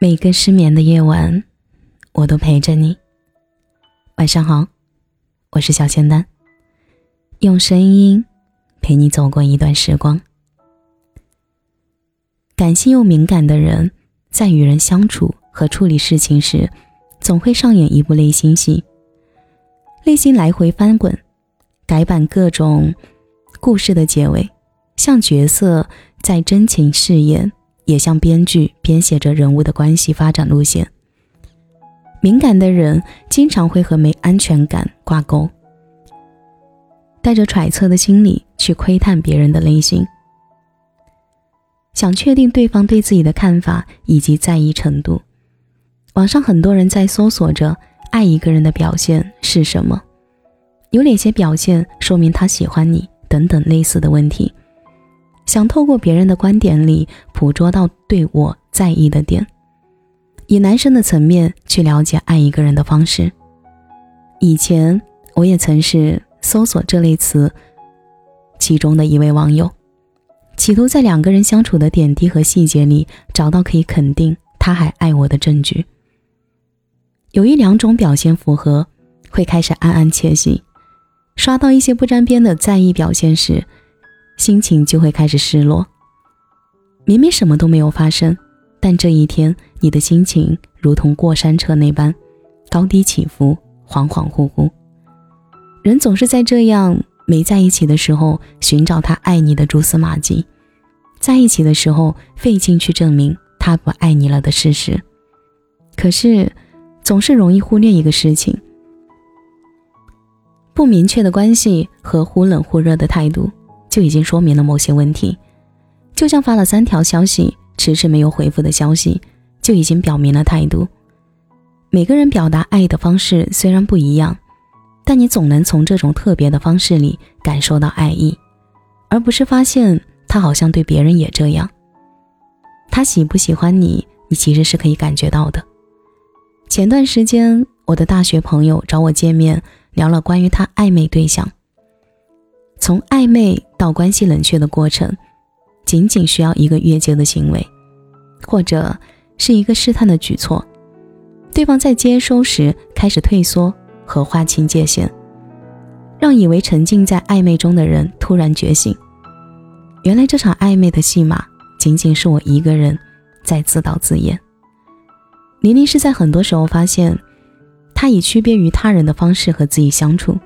每个失眠的夜晚，我都陪着你。晚上好，我是小仙丹，用声音陪你走过一段时光。感性又敏感的人，在与人相处和处理事情时，总会上演一部内心戏，内心来回翻滚，改版各种故事的结尾，像角色在真情饰演。也像编剧编写着人物的关系发展路线。敏感的人经常会和没安全感挂钩，带着揣测的心理去窥探别人的内心，想确定对方对自己的看法以及在意程度。网上很多人在搜索着爱一个人的表现是什么，有哪些表现说明他喜欢你等等类似的问题。想透过别人的观点里捕捉到对我在意的点，以男生的层面去了解爱一个人的方式。以前我也曾是搜索这类词其中的一位网友，企图在两个人相处的点滴和细节里找到可以肯定他还爱我的证据。有一两种表现符合，会开始暗暗窃喜；刷到一些不沾边的在意表现时。心情就会开始失落。明明什么都没有发生，但这一天你的心情如同过山车那般，高低起伏，恍恍惚惚。人总是在这样没在一起的时候寻找他爱你的蛛丝马迹，在一起的时候费劲去证明他不爱你了的事实。可是，总是容易忽略一个事情：不明确的关系和忽冷忽热的态度。就已经说明了某些问题，就像发了三条消息迟迟没有回复的消息，就已经表明了态度。每个人表达爱的方式虽然不一样，但你总能从这种特别的方式里感受到爱意，而不是发现他好像对别人也这样。他喜不喜欢你，你其实是可以感觉到的。前段时间，我的大学朋友找我见面，聊了关于他暧昧对象。从暧昧到关系冷却的过程，仅仅需要一个越界的行为，或者是一个试探的举措。对方在接收时开始退缩和划清界限，让以为沉浸在暧昧中的人突然觉醒。原来这场暧昧的戏码仅仅是我一个人在自导自演。玲玲是在很多时候发现，他以区别于他人的方式和自己相处。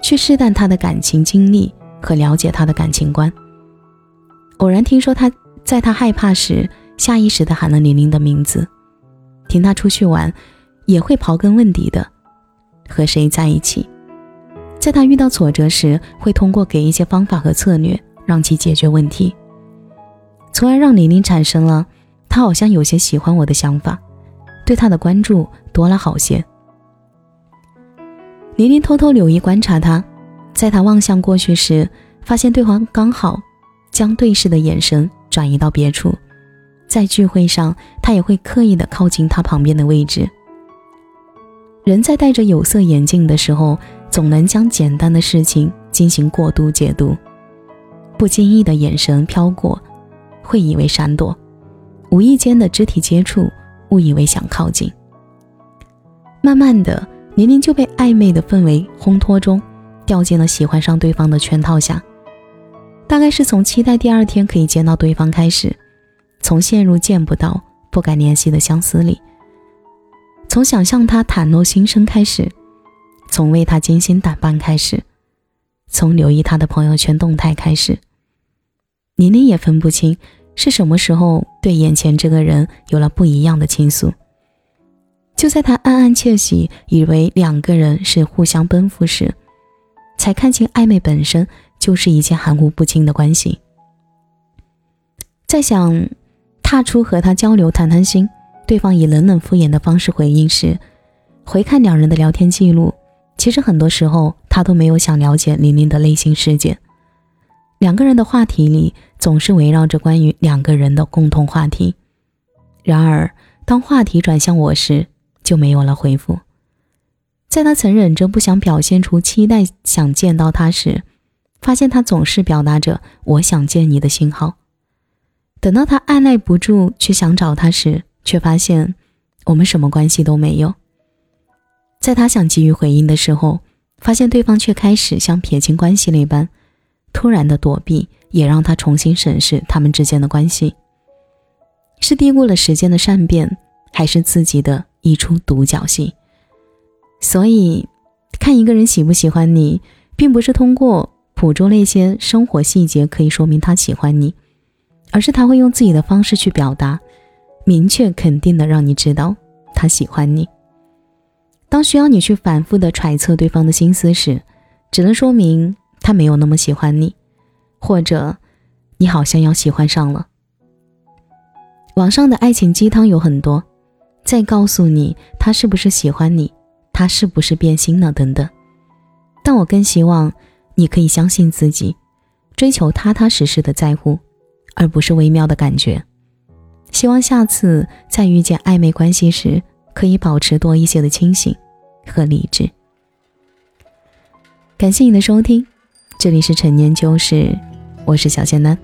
去试探他的感情经历和了解他的感情观。偶然听说他在他害怕时，下意识地喊了玲玲的名字；听他出去玩，也会刨根问底的和谁在一起。在他遇到挫折时，会通过给一些方法和策略让其解决问题，从而让玲玲产生了他好像有些喜欢我的想法，对他的关注多了好些。玲玲偷偷留意观察他，在他望向过去时，发现对方刚好将对视的眼神转移到别处。在聚会上，他也会刻意的靠近他旁边的位置。人在戴着有色眼镜的时候，总能将简单的事情进行过度解读，不经意的眼神飘过，会以为闪躲；无意间的肢体接触，误以为想靠近。慢慢的。玲玲就被暧昧的氛围烘托中，掉进了喜欢上对方的圈套下。大概是从期待第二天可以见到对方开始，从陷入见不到、不敢联系的相思里，从想象他袒露心声开始，从为他精心打扮开始，从留意他的朋友圈动态开始。玲玲也分不清是什么时候对眼前这个人有了不一样的倾诉。就在他暗暗窃喜，以为两个人是互相奔赴时，才看清暧昧本身就是一件含糊不清的关系。在想踏出和他交流谈谈心，对方以冷冷敷衍的方式回应时，回看两人的聊天记录，其实很多时候他都没有想了解玲玲的内心世界。两个人的话题里总是围绕着关于两个人的共同话题，然而当话题转向我时，就没有了回复。在他曾忍着不想表现出期待想见到他时，发现他总是表达着“我想见你”的信号。等到他按耐不住去想找他时，却发现我们什么关系都没有。在他想给予回应的时候，发现对方却开始像撇清关系那般，突然的躲避，也让他重新审视他们之间的关系。是低估了时间的善变，还是自己的一出独角戏？所以，看一个人喜不喜欢你，并不是通过捕捉那些生活细节可以说明他喜欢你，而是他会用自己的方式去表达，明确肯定的让你知道他喜欢你。当需要你去反复的揣测对方的心思时，只能说明他没有那么喜欢你，或者你好像要喜欢上了。网上的爱情鸡汤有很多，再告诉你他是不是喜欢你，他是不是变心了等等。但我更希望你可以相信自己，追求踏踏实实的在乎，而不是微妙的感觉。希望下次再遇见暧昧关系时。可以保持多一些的清醒和理智。感谢你的收听，这里是陈年旧事，我是小仙丹。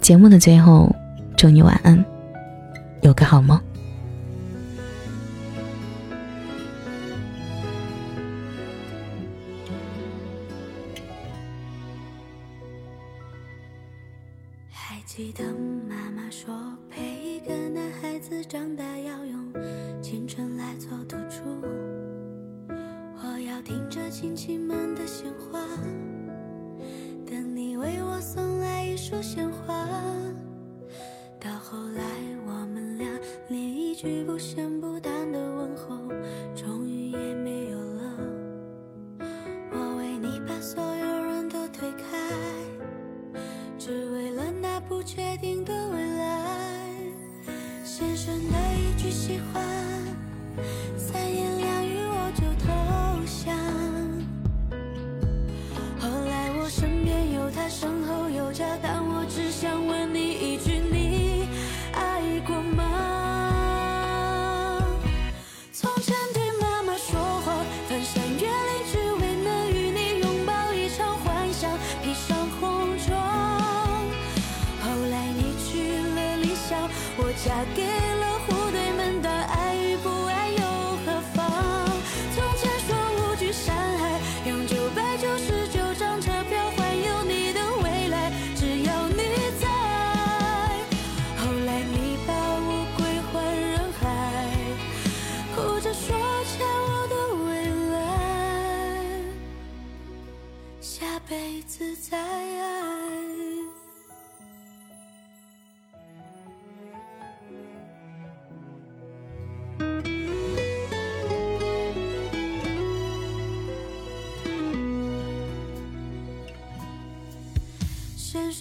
节目的最后，祝你晚安，有个好梦。还记得妈妈说，陪一个男孩子长大要用青春来做赌注。我要听着。亲戚们的鲜花，等你为我送来一束鲜花。句不咸不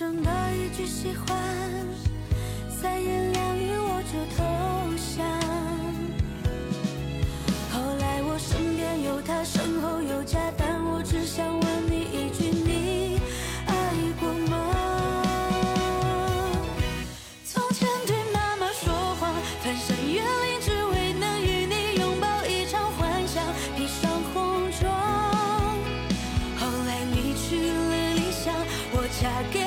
什么一句喜欢，三言两语我就投降。后来我身边有他，身后有家，但我只想问你一句：你爱过吗？从前对妈妈说谎，翻山越岭只为能与你拥抱一场幻想，披上红妆。后来你去了理想，我嫁给。